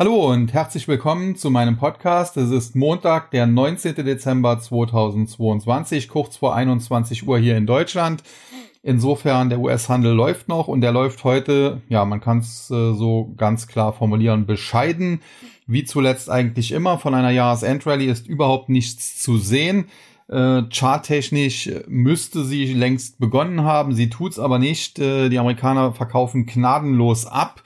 Hallo und herzlich willkommen zu meinem Podcast. Es ist Montag, der 19. Dezember 2022, kurz vor 21 Uhr hier in Deutschland. Insofern der US-Handel läuft noch und der läuft heute, ja, man kann es äh, so ganz klar formulieren, bescheiden. Wie zuletzt eigentlich immer von einer Jahresendrallye ist überhaupt nichts zu sehen. Äh, charttechnisch müsste sie längst begonnen haben, sie tut's aber nicht. Äh, die Amerikaner verkaufen gnadenlos ab.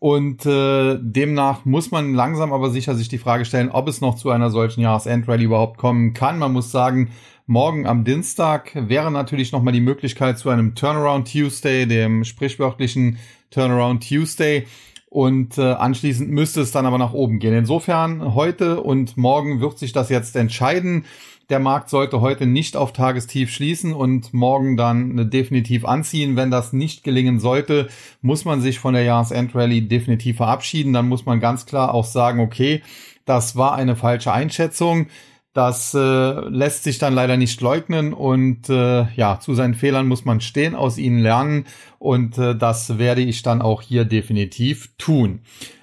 Und äh, demnach muss man langsam aber sicher sich die Frage stellen, ob es noch zu einer solchen Jahresendrallye überhaupt kommen kann. Man muss sagen, morgen am Dienstag wäre natürlich nochmal die Möglichkeit zu einem Turnaround Tuesday, dem sprichwörtlichen Turnaround Tuesday. Und äh, anschließend müsste es dann aber nach oben gehen. Insofern heute und morgen wird sich das jetzt entscheiden. Der Markt sollte heute nicht auf Tagestief schließen und morgen dann definitiv anziehen. Wenn das nicht gelingen sollte, muss man sich von der Jahresendrallye definitiv verabschieden. Dann muss man ganz klar auch sagen, okay, das war eine falsche Einschätzung. Das äh, lässt sich dann leider nicht leugnen und äh, ja, zu seinen Fehlern muss man stehen, aus ihnen lernen und äh, das werde ich dann auch hier definitiv tun.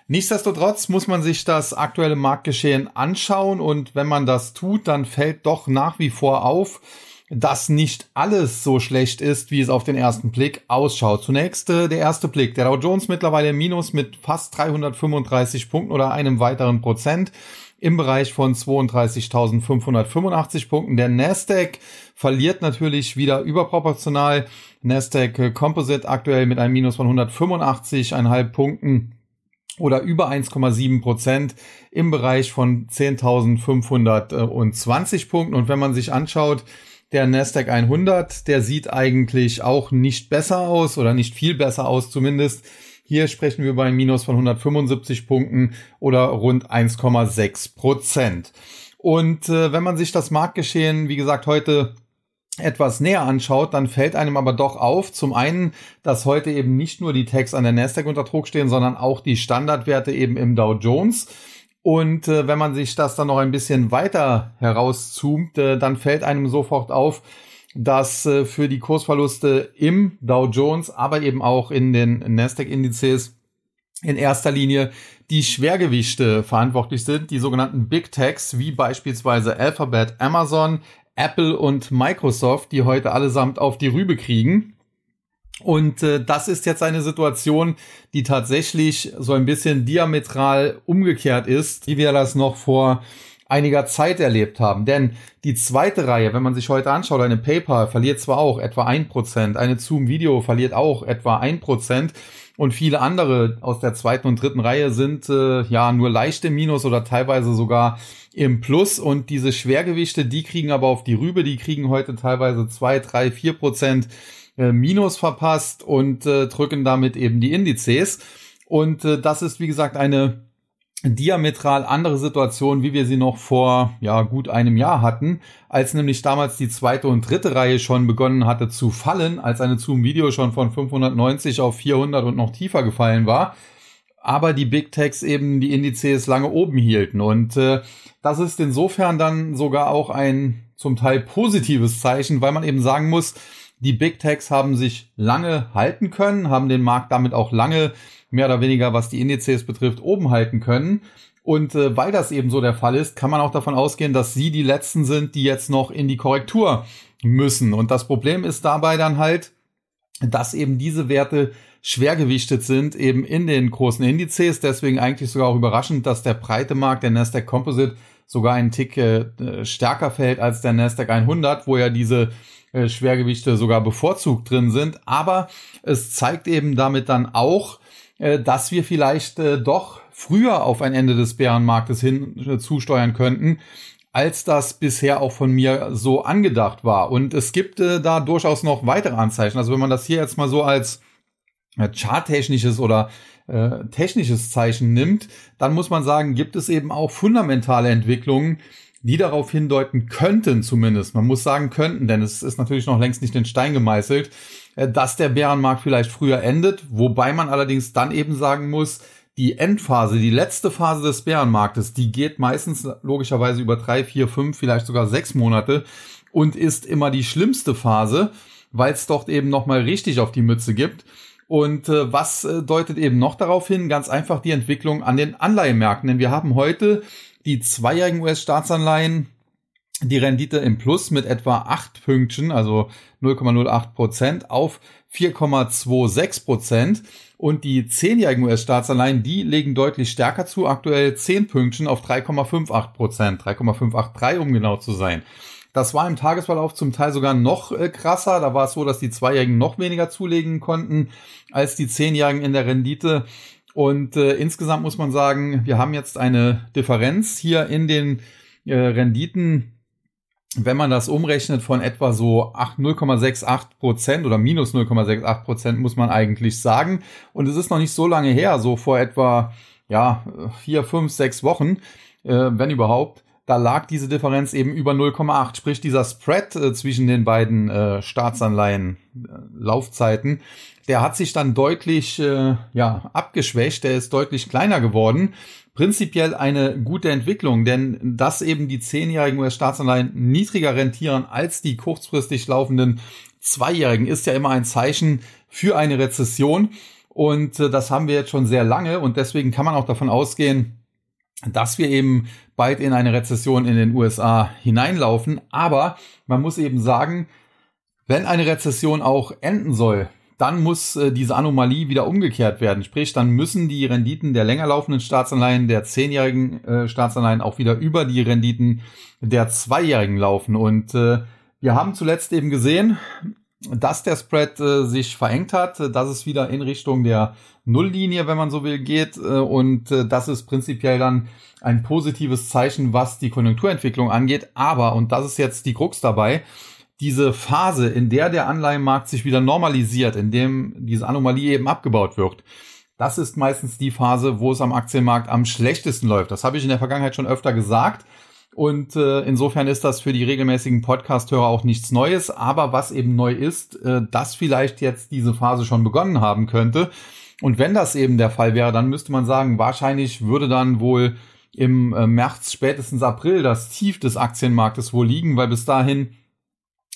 Nichtsdestotrotz muss man sich das aktuelle Marktgeschehen anschauen und wenn man das tut, dann fällt doch nach wie vor auf, dass nicht alles so schlecht ist, wie es auf den ersten Blick ausschaut. Zunächst äh, der erste Blick. Der Dow Jones mittlerweile im Minus mit fast 335 Punkten oder einem weiteren Prozent im Bereich von 32.585 Punkten. Der Nasdaq verliert natürlich wieder überproportional. Nasdaq Composite aktuell mit einem Minus von 185,5 Punkten oder über 1,7 Prozent im Bereich von 10.520 Punkten. Und wenn man sich anschaut, der Nasdaq 100, der sieht eigentlich auch nicht besser aus oder nicht viel besser aus zumindest. Hier sprechen wir ein Minus von 175 Punkten oder rund 1,6 Prozent. Und äh, wenn man sich das Marktgeschehen, wie gesagt, heute etwas näher anschaut, dann fällt einem aber doch auf, zum einen, dass heute eben nicht nur die Tags an der Nasdaq unter Druck stehen, sondern auch die Standardwerte eben im Dow Jones. Und äh, wenn man sich das dann noch ein bisschen weiter herauszoomt, äh, dann fällt einem sofort auf, dass äh, für die Kursverluste im Dow Jones, aber eben auch in den Nasdaq-Indizes in erster Linie die Schwergewichte verantwortlich sind, die sogenannten Big Techs, wie beispielsweise Alphabet, Amazon, Apple und Microsoft, die heute allesamt auf die Rübe kriegen. Und äh, das ist jetzt eine Situation, die tatsächlich so ein bisschen diametral umgekehrt ist, wie wir das noch vor einiger Zeit erlebt haben. Denn die zweite Reihe, wenn man sich heute anschaut, eine PayPal verliert zwar auch etwa ein Prozent, eine Zoom Video verliert auch etwa ein Prozent und viele andere aus der zweiten und dritten Reihe sind äh, ja nur leichte Minus oder teilweise sogar im Plus und diese Schwergewichte, die kriegen aber auf die Rübe, die kriegen heute teilweise zwei, drei, vier Prozent äh, Minus verpasst und äh, drücken damit eben die Indizes. Und äh, das ist, wie gesagt, eine diametral andere Situation, wie wir sie noch vor ja gut einem Jahr hatten, als nämlich damals die zweite und dritte Reihe schon begonnen hatte zu fallen, als eine Zoom Video schon von 590 auf 400 und noch tiefer gefallen war, aber die Big Techs eben die Indizes lange oben hielten. Und äh, das ist insofern dann sogar auch ein zum Teil positives Zeichen, weil man eben sagen muss, die Big Techs haben sich lange halten können, haben den Markt damit auch lange mehr oder weniger, was die Indizes betrifft, oben halten können. Und äh, weil das eben so der Fall ist, kann man auch davon ausgehen, dass sie die letzten sind, die jetzt noch in die Korrektur müssen. Und das Problem ist dabei dann halt, dass eben diese Werte schwergewichtet sind, eben in den großen Indizes. Deswegen eigentlich sogar auch überraschend, dass der breite Markt, der Nasdaq Composite, sogar einen Tick äh, stärker fällt als der Nasdaq 100, wo ja diese äh, Schwergewichte sogar bevorzugt drin sind. Aber es zeigt eben damit dann auch, dass wir vielleicht äh, doch früher auf ein Ende des Bärenmarktes hin äh, zusteuern könnten, als das bisher auch von mir so angedacht war. Und es gibt äh, da durchaus noch weitere Anzeichen. Also wenn man das hier jetzt mal so als äh, charttechnisches oder äh, technisches Zeichen nimmt, dann muss man sagen, gibt es eben auch fundamentale Entwicklungen, die darauf hindeuten könnten zumindest, man muss sagen könnten, denn es ist natürlich noch längst nicht in Stein gemeißelt, äh, dass der Bärenmarkt vielleicht früher endet, wobei man allerdings dann eben sagen muss, die Endphase, die letzte Phase des Bärenmarktes, die geht meistens logischerweise über drei, vier, fünf, vielleicht sogar sechs Monate und ist immer die schlimmste Phase, weil es dort eben nochmal richtig auf die Mütze gibt. Und äh, was äh, deutet eben noch darauf hin? Ganz einfach die Entwicklung an den Anleihemärkten. Denn wir haben heute die zweijährigen US-Staatsanleihen, die Rendite im Plus mit etwa acht Pünktchen, also 0,08 Prozent auf 4,26 Prozent. Und die zehnjährigen US-Staatsanleihen, die legen deutlich stärker zu, aktuell 10 Pünktchen auf 3,58 Prozent, 3,583 um genau zu sein. Das war im Tagesverlauf zum Teil sogar noch äh, krasser. Da war es so, dass die Zweijährigen noch weniger zulegen konnten als die Zehnjährigen in der Rendite. Und äh, insgesamt muss man sagen, wir haben jetzt eine Differenz hier in den äh, Renditen wenn man das umrechnet von etwa so 0,68 Prozent oder minus 0,68 Prozent, muss man eigentlich sagen. Und es ist noch nicht so lange her, so vor etwa, ja, vier, fünf, sechs Wochen, äh, wenn überhaupt, da lag diese Differenz eben über 0,8. Sprich, dieser Spread äh, zwischen den beiden äh, Staatsanleihen äh, der hat sich dann deutlich äh, ja, abgeschwächt, der ist deutlich kleiner geworden prinzipiell eine gute Entwicklung, denn dass eben die zehnjährigen US-Staatsanleihen niedriger rentieren als die kurzfristig laufenden Zweijährigen, ist ja immer ein Zeichen für eine Rezession. Und äh, das haben wir jetzt schon sehr lange und deswegen kann man auch davon ausgehen, dass wir eben bald in eine Rezession in den USA hineinlaufen. Aber man muss eben sagen, wenn eine Rezession auch enden soll, dann muss äh, diese Anomalie wieder umgekehrt werden. Sprich, dann müssen die Renditen der länger laufenden Staatsanleihen, der zehnjährigen äh, Staatsanleihen auch wieder über die Renditen der zweijährigen laufen. Und äh, wir haben zuletzt eben gesehen, dass der Spread äh, sich verengt hat, dass es wieder in Richtung der Nulllinie, wenn man so will, geht. Äh, und äh, das ist prinzipiell dann ein positives Zeichen, was die Konjunkturentwicklung angeht. Aber, und das ist jetzt die Krux dabei, diese Phase, in der der Anleihenmarkt sich wieder normalisiert, in dem diese Anomalie eben abgebaut wird, das ist meistens die Phase, wo es am Aktienmarkt am schlechtesten läuft. Das habe ich in der Vergangenheit schon öfter gesagt. Und äh, insofern ist das für die regelmäßigen Podcast-Hörer auch nichts Neues. Aber was eben neu ist, äh, dass vielleicht jetzt diese Phase schon begonnen haben könnte. Und wenn das eben der Fall wäre, dann müsste man sagen, wahrscheinlich würde dann wohl im äh, März, spätestens April das Tief des Aktienmarktes wohl liegen, weil bis dahin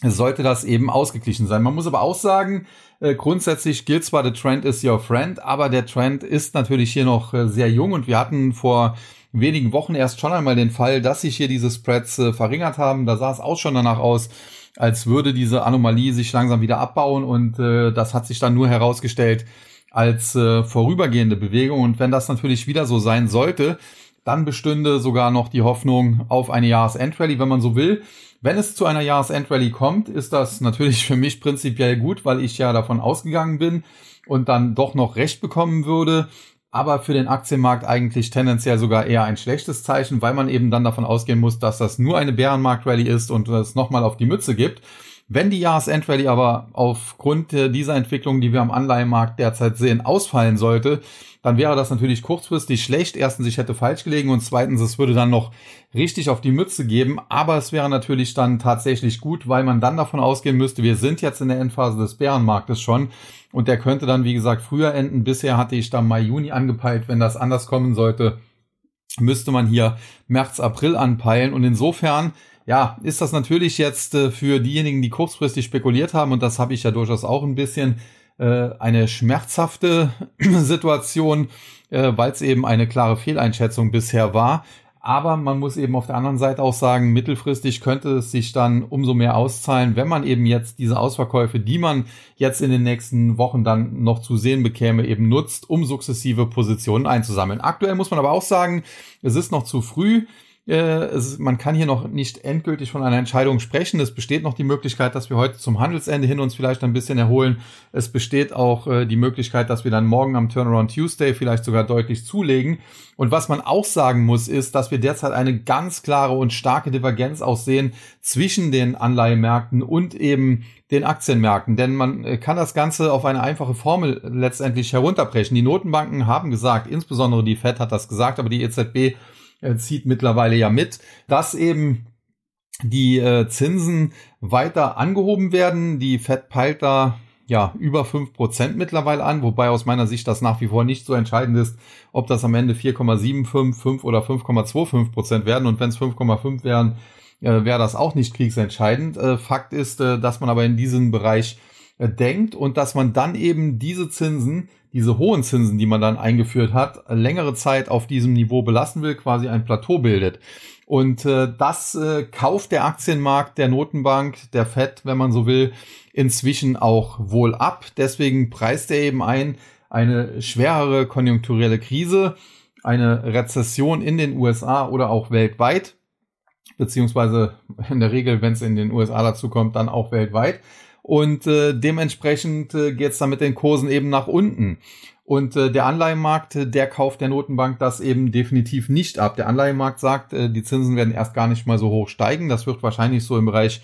sollte das eben ausgeglichen sein. Man muss aber auch sagen, äh, grundsätzlich gilt zwar, the trend is your friend, aber der Trend ist natürlich hier noch äh, sehr jung und wir hatten vor wenigen Wochen erst schon einmal den Fall, dass sich hier diese Spreads äh, verringert haben. Da sah es auch schon danach aus, als würde diese Anomalie sich langsam wieder abbauen und äh, das hat sich dann nur herausgestellt als äh, vorübergehende Bewegung. Und wenn das natürlich wieder so sein sollte, dann bestünde sogar noch die Hoffnung auf eine Jahresendrallye, wenn man so will. Wenn es zu einer Jahresendrallye kommt, ist das natürlich für mich prinzipiell gut, weil ich ja davon ausgegangen bin und dann doch noch recht bekommen würde. Aber für den Aktienmarkt eigentlich tendenziell sogar eher ein schlechtes Zeichen, weil man eben dann davon ausgehen muss, dass das nur eine Bärenmarkt-Rallye ist und es nochmal auf die Mütze gibt. Wenn die Jahresendrallye aber aufgrund dieser Entwicklung, die wir am Anleihenmarkt derzeit sehen, ausfallen sollte, dann wäre das natürlich kurzfristig schlecht. Erstens, ich hätte falsch gelegen und zweitens, es würde dann noch richtig auf die Mütze geben. Aber es wäre natürlich dann tatsächlich gut, weil man dann davon ausgehen müsste, wir sind jetzt in der Endphase des Bärenmarktes schon und der könnte dann, wie gesagt, früher enden. Bisher hatte ich da Mai, Juni angepeilt. Wenn das anders kommen sollte, müsste man hier März, April anpeilen und insofern ja, ist das natürlich jetzt äh, für diejenigen, die kurzfristig spekuliert haben, und das habe ich ja durchaus auch ein bisschen, äh, eine schmerzhafte Situation, äh, weil es eben eine klare Fehleinschätzung bisher war. Aber man muss eben auf der anderen Seite auch sagen, mittelfristig könnte es sich dann umso mehr auszahlen, wenn man eben jetzt diese Ausverkäufe, die man jetzt in den nächsten Wochen dann noch zu sehen bekäme, eben nutzt, um sukzessive Positionen einzusammeln. Aktuell muss man aber auch sagen, es ist noch zu früh. Äh, es, man kann hier noch nicht endgültig von einer Entscheidung sprechen. Es besteht noch die Möglichkeit, dass wir heute zum Handelsende hin uns vielleicht ein bisschen erholen. Es besteht auch äh, die Möglichkeit, dass wir dann morgen am Turnaround Tuesday vielleicht sogar deutlich zulegen. Und was man auch sagen muss, ist, dass wir derzeit eine ganz klare und starke Divergenz aussehen zwischen den Anleihemärkten und eben den Aktienmärkten. Denn man äh, kann das Ganze auf eine einfache Formel letztendlich herunterbrechen. Die Notenbanken haben gesagt, insbesondere die Fed hat das gesagt, aber die EZB äh, zieht mittlerweile ja mit, dass eben die äh, Zinsen weiter angehoben werden. Die Fed peilt da ja über fünf Prozent mittlerweile an, wobei aus meiner Sicht das nach wie vor nicht so entscheidend ist, ob das am Ende 4,75, 5 oder 5,25 Prozent werden. Und wenn es 5,5 wären, äh, wäre das auch nicht kriegsentscheidend. Äh, Fakt ist, äh, dass man aber in diesem Bereich äh, denkt und dass man dann eben diese Zinsen, diese hohen Zinsen, die man dann eingeführt hat, längere Zeit auf diesem Niveau belassen will, quasi ein Plateau bildet. Und äh, das äh, kauft der Aktienmarkt der Notenbank, der FED, wenn man so will, inzwischen auch wohl ab. Deswegen preist er eben ein eine schwerere konjunkturelle Krise, eine Rezession in den USA oder auch weltweit, beziehungsweise in der Regel, wenn es in den USA dazu kommt, dann auch weltweit. Und äh, dementsprechend äh, geht es dann mit den Kursen eben nach unten. Und äh, der Anleihenmarkt, äh, der kauft der Notenbank das eben definitiv nicht ab. Der Anleihenmarkt sagt, äh, die Zinsen werden erst gar nicht mal so hoch steigen. Das wird wahrscheinlich so im Bereich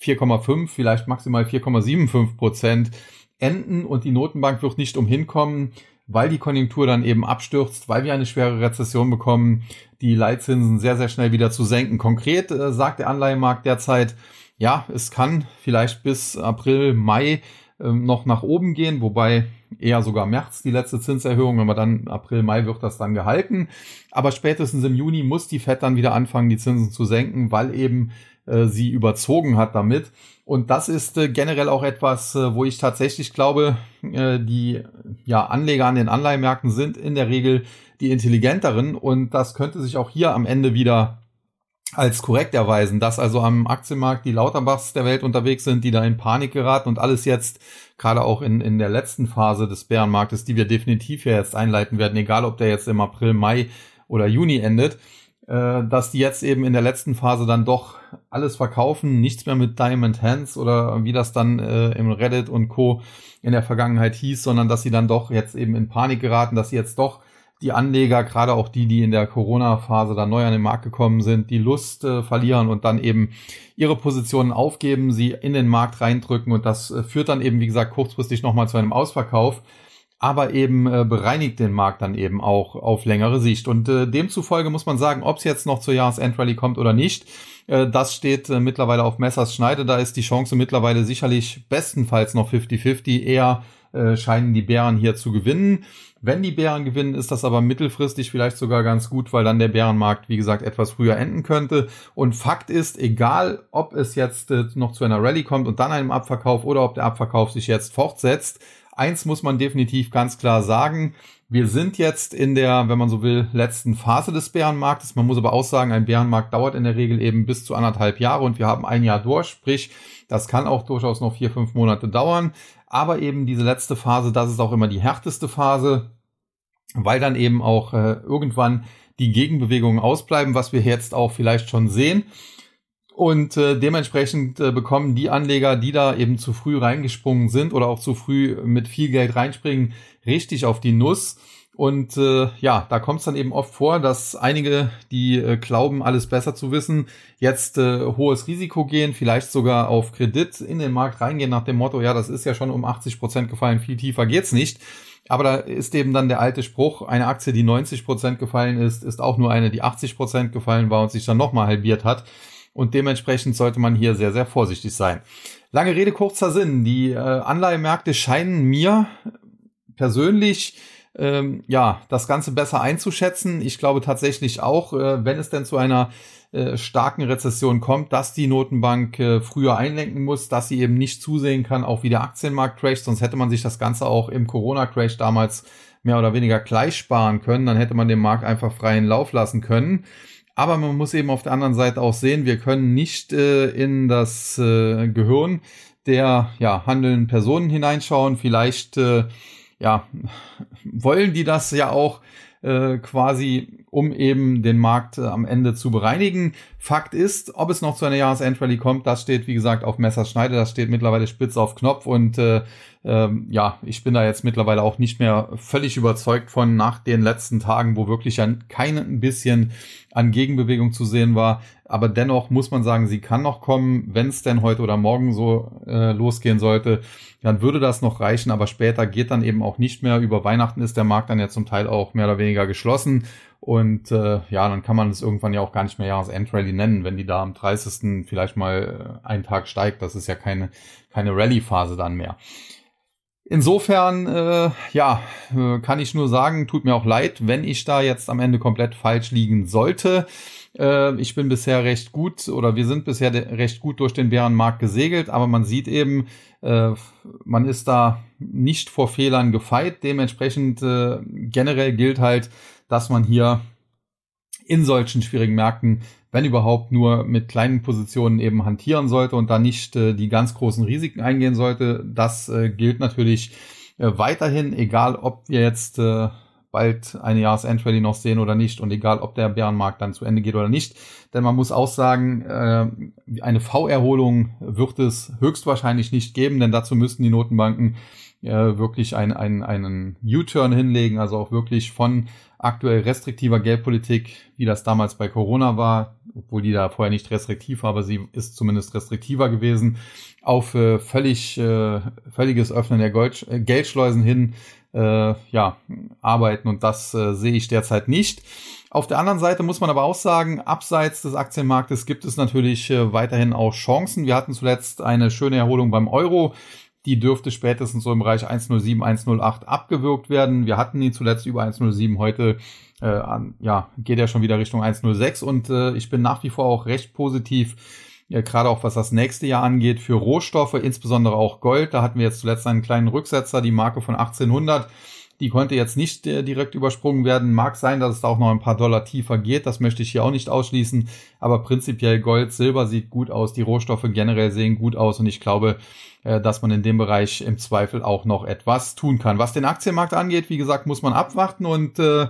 4,5, vielleicht maximal 4,75 Prozent enden und die Notenbank wird nicht umhin kommen, weil die Konjunktur dann eben abstürzt, weil wir eine schwere Rezession bekommen, die Leitzinsen sehr, sehr schnell wieder zu senken. Konkret äh, sagt der Anleihenmarkt derzeit, ja, es kann vielleicht bis April, Mai ähm, noch nach oben gehen, wobei eher sogar März die letzte Zinserhöhung, wenn man dann April, Mai wird das dann gehalten. Aber spätestens im Juni muss die Fed dann wieder anfangen, die Zinsen zu senken, weil eben äh, sie überzogen hat damit. Und das ist äh, generell auch etwas, äh, wo ich tatsächlich glaube, äh, die ja, Anleger an den Anleihmärkten sind in der Regel die intelligenteren und das könnte sich auch hier am Ende wieder als korrekt erweisen, dass also am Aktienmarkt die Lauterbachs der Welt unterwegs sind, die da in Panik geraten und alles jetzt, gerade auch in, in der letzten Phase des Bärenmarktes, die wir definitiv ja jetzt einleiten werden, egal ob der jetzt im April, Mai oder Juni endet, äh, dass die jetzt eben in der letzten Phase dann doch alles verkaufen, nichts mehr mit Diamond Hands oder wie das dann äh, im Reddit und Co. in der Vergangenheit hieß, sondern dass sie dann doch jetzt eben in Panik geraten, dass sie jetzt doch die Anleger, gerade auch die, die in der Corona-Phase da neu an den Markt gekommen sind, die Lust äh, verlieren und dann eben ihre Positionen aufgeben, sie in den Markt reindrücken und das äh, führt dann eben, wie gesagt, kurzfristig nochmal zu einem Ausverkauf, aber eben äh, bereinigt den Markt dann eben auch auf längere Sicht. Und äh, demzufolge muss man sagen, ob es jetzt noch zur Jahresendrallye kommt oder nicht, äh, das steht äh, mittlerweile auf Messers Schneide. Da ist die Chance mittlerweile sicherlich bestenfalls noch 50-50, eher äh, scheinen die Bären hier zu gewinnen. Wenn die Bären gewinnen, ist das aber mittelfristig vielleicht sogar ganz gut, weil dann der Bärenmarkt, wie gesagt, etwas früher enden könnte. Und Fakt ist, egal ob es jetzt äh, noch zu einer Rallye kommt und dann einem Abverkauf oder ob der Abverkauf sich jetzt fortsetzt, eins muss man definitiv ganz klar sagen. Wir sind jetzt in der, wenn man so will, letzten Phase des Bärenmarktes. Man muss aber auch sagen, ein Bärenmarkt dauert in der Regel eben bis zu anderthalb Jahre und wir haben ein Jahr durch. Sprich, das kann auch durchaus noch vier, fünf Monate dauern. Aber eben diese letzte Phase, das ist auch immer die härteste Phase, weil dann eben auch äh, irgendwann die Gegenbewegungen ausbleiben, was wir jetzt auch vielleicht schon sehen. Und äh, dementsprechend äh, bekommen die Anleger, die da eben zu früh reingesprungen sind oder auch zu früh mit viel Geld reinspringen, richtig auf die Nuss. Und äh, ja, da kommt es dann eben oft vor, dass einige, die äh, glauben, alles besser zu wissen, jetzt äh, hohes Risiko gehen, vielleicht sogar auf Kredit in den Markt reingehen nach dem Motto, ja, das ist ja schon um 80 Prozent gefallen, viel tiefer geht's nicht. Aber da ist eben dann der alte Spruch, eine Aktie, die 90 Prozent gefallen ist, ist auch nur eine, die 80 Prozent gefallen war und sich dann nochmal halbiert hat. Und dementsprechend sollte man hier sehr, sehr vorsichtig sein. Lange Rede, kurzer Sinn. Die äh, Anleihemärkte scheinen mir persönlich ähm, ja, das Ganze besser einzuschätzen. Ich glaube tatsächlich auch, äh, wenn es denn zu einer äh, starken Rezession kommt, dass die Notenbank äh, früher einlenken muss, dass sie eben nicht zusehen kann, auch wie der Aktienmarkt crasht, sonst hätte man sich das Ganze auch im Corona-Crash damals mehr oder weniger gleich sparen können, dann hätte man den Markt einfach freien Lauf lassen können. Aber man muss eben auf der anderen Seite auch sehen, wir können nicht äh, in das Gehirn der ja, handelnden Personen hineinschauen. Vielleicht ja, wollen die das ja auch äh, quasi, um eben den Markt äh, am Ende zu bereinigen. Fakt ist, ob es noch zu einer Jahresendrallye kommt, das steht, wie gesagt, auf Messerschneide, das steht mittlerweile spitz auf Knopf und äh, ähm, ja, ich bin da jetzt mittlerweile auch nicht mehr völlig überzeugt von nach den letzten Tagen, wo wirklich ein, kein bisschen an Gegenbewegung zu sehen war. Aber dennoch muss man sagen, sie kann noch kommen. Wenn es denn heute oder morgen so äh, losgehen sollte, dann würde das noch reichen. Aber später geht dann eben auch nicht mehr. Über Weihnachten ist der Markt dann ja zum Teil auch mehr oder weniger geschlossen. Und äh, ja, dann kann man es irgendwann ja auch gar nicht mehr Jahresendrallye nennen, wenn die da am 30. vielleicht mal äh, einen Tag steigt. Das ist ja keine, keine Rallye-Phase dann mehr. Insofern, äh, ja, äh, kann ich nur sagen, tut mir auch leid, wenn ich da jetzt am Ende komplett falsch liegen sollte. Äh, ich bin bisher recht gut oder wir sind bisher recht gut durch den Bärenmarkt gesegelt, aber man sieht eben, äh, man ist da nicht vor Fehlern gefeit. Dementsprechend äh, generell gilt halt, dass man hier in solchen schwierigen Märkten, wenn überhaupt, nur mit kleinen Positionen eben hantieren sollte und da nicht äh, die ganz großen Risiken eingehen sollte. Das äh, gilt natürlich äh, weiterhin, egal ob wir jetzt äh, bald eine Jahresendrally noch sehen oder nicht und egal, ob der Bärenmarkt dann zu Ende geht oder nicht. Denn man muss auch sagen, äh, eine V-Erholung wird es höchstwahrscheinlich nicht geben, denn dazu müssten die Notenbanken äh, wirklich ein, ein, einen U-Turn hinlegen, also auch wirklich von aktuell restriktiver Geldpolitik, wie das damals bei Corona war, obwohl die da vorher nicht restriktiv war, aber sie ist zumindest restriktiver gewesen, auf äh, völlig äh, völliges Öffnen der Gold, äh, Geldschleusen hin äh, ja arbeiten und das äh, sehe ich derzeit nicht. Auf der anderen Seite muss man aber auch sagen, abseits des Aktienmarktes gibt es natürlich äh, weiterhin auch Chancen. Wir hatten zuletzt eine schöne Erholung beim Euro. Die dürfte spätestens so im Bereich 107, 108 abgewürgt werden. Wir hatten ihn zuletzt über 107. Heute äh, an, ja, geht er schon wieder Richtung 106 und äh, ich bin nach wie vor auch recht positiv, äh, gerade auch was das nächste Jahr angeht, für Rohstoffe, insbesondere auch Gold. Da hatten wir jetzt zuletzt einen kleinen Rücksetzer, die Marke von 1800. Die konnte jetzt nicht äh, direkt übersprungen werden. Mag sein, dass es da auch noch ein paar Dollar tiefer geht. Das möchte ich hier auch nicht ausschließen. Aber prinzipiell Gold, Silber sieht gut aus. Die Rohstoffe generell sehen gut aus. Und ich glaube, äh, dass man in dem Bereich im Zweifel auch noch etwas tun kann. Was den Aktienmarkt angeht, wie gesagt, muss man abwarten und äh,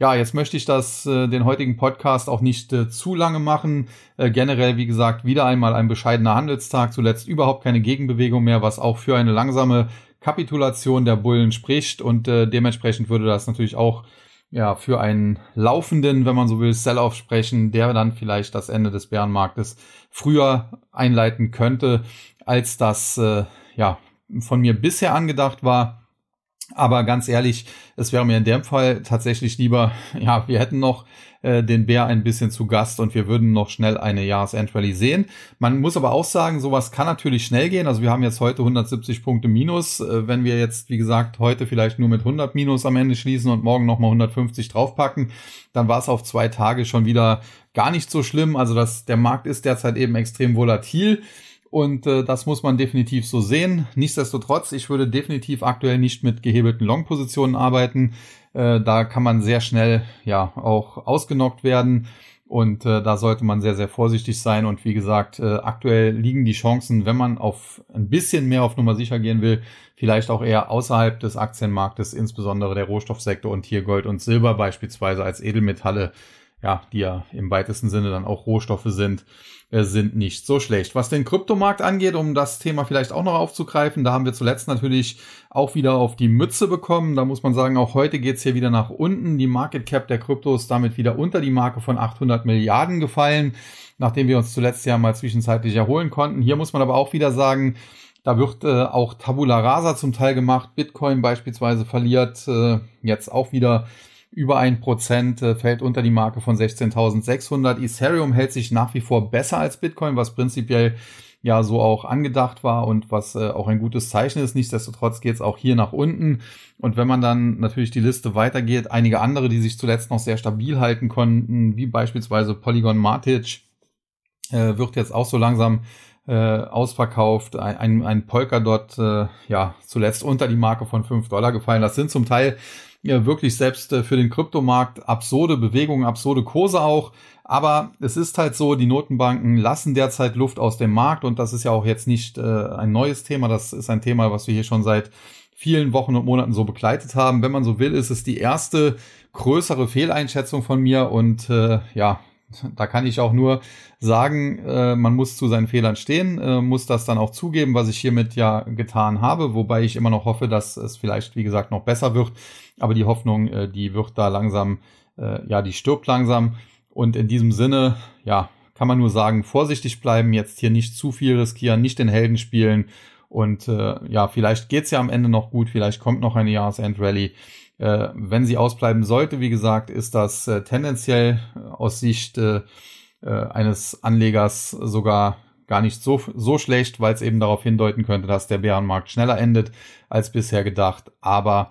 ja, jetzt möchte ich das, äh, den heutigen Podcast auch nicht äh, zu lange machen. Äh, generell, wie gesagt, wieder einmal ein bescheidener Handelstag, zuletzt überhaupt keine Gegenbewegung mehr, was auch für eine langsame Kapitulation der Bullen spricht und äh, dementsprechend würde das natürlich auch ja für einen laufenden, wenn man so will, Sell-off sprechen, der dann vielleicht das Ende des Bärenmarktes früher einleiten könnte, als das äh, ja von mir bisher angedacht war. Aber ganz ehrlich, es wäre mir in dem Fall tatsächlich lieber, ja, wir hätten noch äh, den Bär ein bisschen zu Gast und wir würden noch schnell eine Jahresendrally sehen. Man muss aber auch sagen, sowas kann natürlich schnell gehen. Also wir haben jetzt heute 170 Punkte Minus. Äh, wenn wir jetzt, wie gesagt, heute vielleicht nur mit 100 Minus am Ende schließen und morgen nochmal 150 draufpacken, dann war es auf zwei Tage schon wieder gar nicht so schlimm. Also das, der Markt ist derzeit eben extrem volatil. Und äh, das muss man definitiv so sehen. Nichtsdestotrotz, ich würde definitiv aktuell nicht mit gehebelten Long-Positionen arbeiten. Äh, da kann man sehr schnell ja auch ausgenockt werden. Und äh, da sollte man sehr, sehr vorsichtig sein. Und wie gesagt, äh, aktuell liegen die Chancen, wenn man auf ein bisschen mehr auf Nummer sicher gehen will, vielleicht auch eher außerhalb des Aktienmarktes, insbesondere der Rohstoffsektor und hier Gold und Silber beispielsweise als Edelmetalle ja, die ja im weitesten Sinne dann auch Rohstoffe sind, äh, sind nicht so schlecht. Was den Kryptomarkt angeht, um das Thema vielleicht auch noch aufzugreifen, da haben wir zuletzt natürlich auch wieder auf die Mütze bekommen. Da muss man sagen, auch heute geht's hier wieder nach unten. Die Market Cap der Krypto ist damit wieder unter die Marke von 800 Milliarden gefallen, nachdem wir uns zuletzt ja mal zwischenzeitlich erholen konnten. Hier muss man aber auch wieder sagen, da wird äh, auch Tabula Rasa zum Teil gemacht. Bitcoin beispielsweise verliert äh, jetzt auch wieder über ein Prozent, äh, fällt unter die Marke von 16.600. Ethereum hält sich nach wie vor besser als Bitcoin, was prinzipiell ja so auch angedacht war und was äh, auch ein gutes Zeichen ist. Nichtsdestotrotz geht es auch hier nach unten. Und wenn man dann natürlich die Liste weitergeht, einige andere, die sich zuletzt noch sehr stabil halten konnten, wie beispielsweise Polygon Matic, äh, wird jetzt auch so langsam äh, ausverkauft. Ein, ein, Polkadot, äh, ja, zuletzt unter die Marke von 5 Dollar gefallen. Das sind zum Teil ja, wirklich selbst äh, für den Kryptomarkt absurde Bewegungen, absurde Kurse auch. Aber es ist halt so, die Notenbanken lassen derzeit Luft aus dem Markt und das ist ja auch jetzt nicht äh, ein neues Thema. Das ist ein Thema, was wir hier schon seit vielen Wochen und Monaten so begleitet haben. Wenn man so will, ist es die erste größere Fehleinschätzung von mir und äh, ja, da kann ich auch nur sagen, äh, man muss zu seinen Fehlern stehen, äh, muss das dann auch zugeben, was ich hiermit ja getan habe, wobei ich immer noch hoffe, dass es vielleicht, wie gesagt, noch besser wird. Aber die Hoffnung, äh, die wird da langsam, äh, ja, die stirbt langsam. Und in diesem Sinne, ja, kann man nur sagen, vorsichtig bleiben, jetzt hier nicht zu viel riskieren, nicht den Helden spielen. Und äh, ja, vielleicht geht's ja am Ende noch gut, vielleicht kommt noch eine Jahresend-Rallye. Äh, wenn sie ausbleiben sollte, wie gesagt, ist das äh, tendenziell aus Sicht äh, äh, eines Anlegers sogar gar nicht so, so schlecht, weil es eben darauf hindeuten könnte, dass der Bärenmarkt schneller endet als bisher gedacht. Aber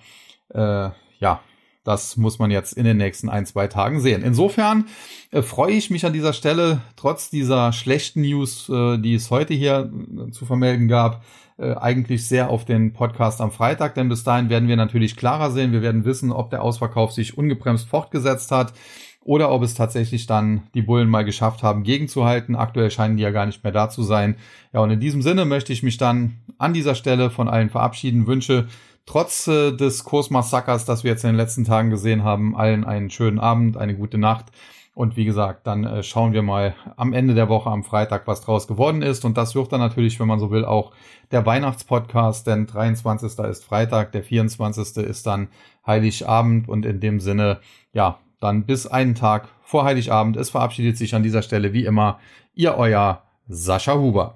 äh, ja, das muss man jetzt in den nächsten ein, zwei Tagen sehen. Insofern äh, freue ich mich an dieser Stelle, trotz dieser schlechten News, äh, die es heute hier äh, zu vermelden gab, äh, eigentlich sehr auf den Podcast am Freitag, denn bis dahin werden wir natürlich klarer sehen. Wir werden wissen, ob der Ausverkauf sich ungebremst fortgesetzt hat oder ob es tatsächlich dann die Bullen mal geschafft haben, gegenzuhalten. Aktuell scheinen die ja gar nicht mehr da zu sein. Ja, und in diesem Sinne möchte ich mich dann an dieser Stelle von allen verabschieden, wünsche trotz äh, des Kursmassakers, das wir jetzt in den letzten Tagen gesehen haben, allen einen schönen Abend, eine gute Nacht. Und wie gesagt, dann äh, schauen wir mal am Ende der Woche am Freitag, was draus geworden ist. Und das wird dann natürlich, wenn man so will, auch der Weihnachtspodcast, denn 23. ist Freitag, der 24. ist dann Heiligabend. Und in dem Sinne, ja, dann bis einen Tag vor Heiligabend. Es verabschiedet sich an dieser Stelle wie immer Ihr euer Sascha Huber.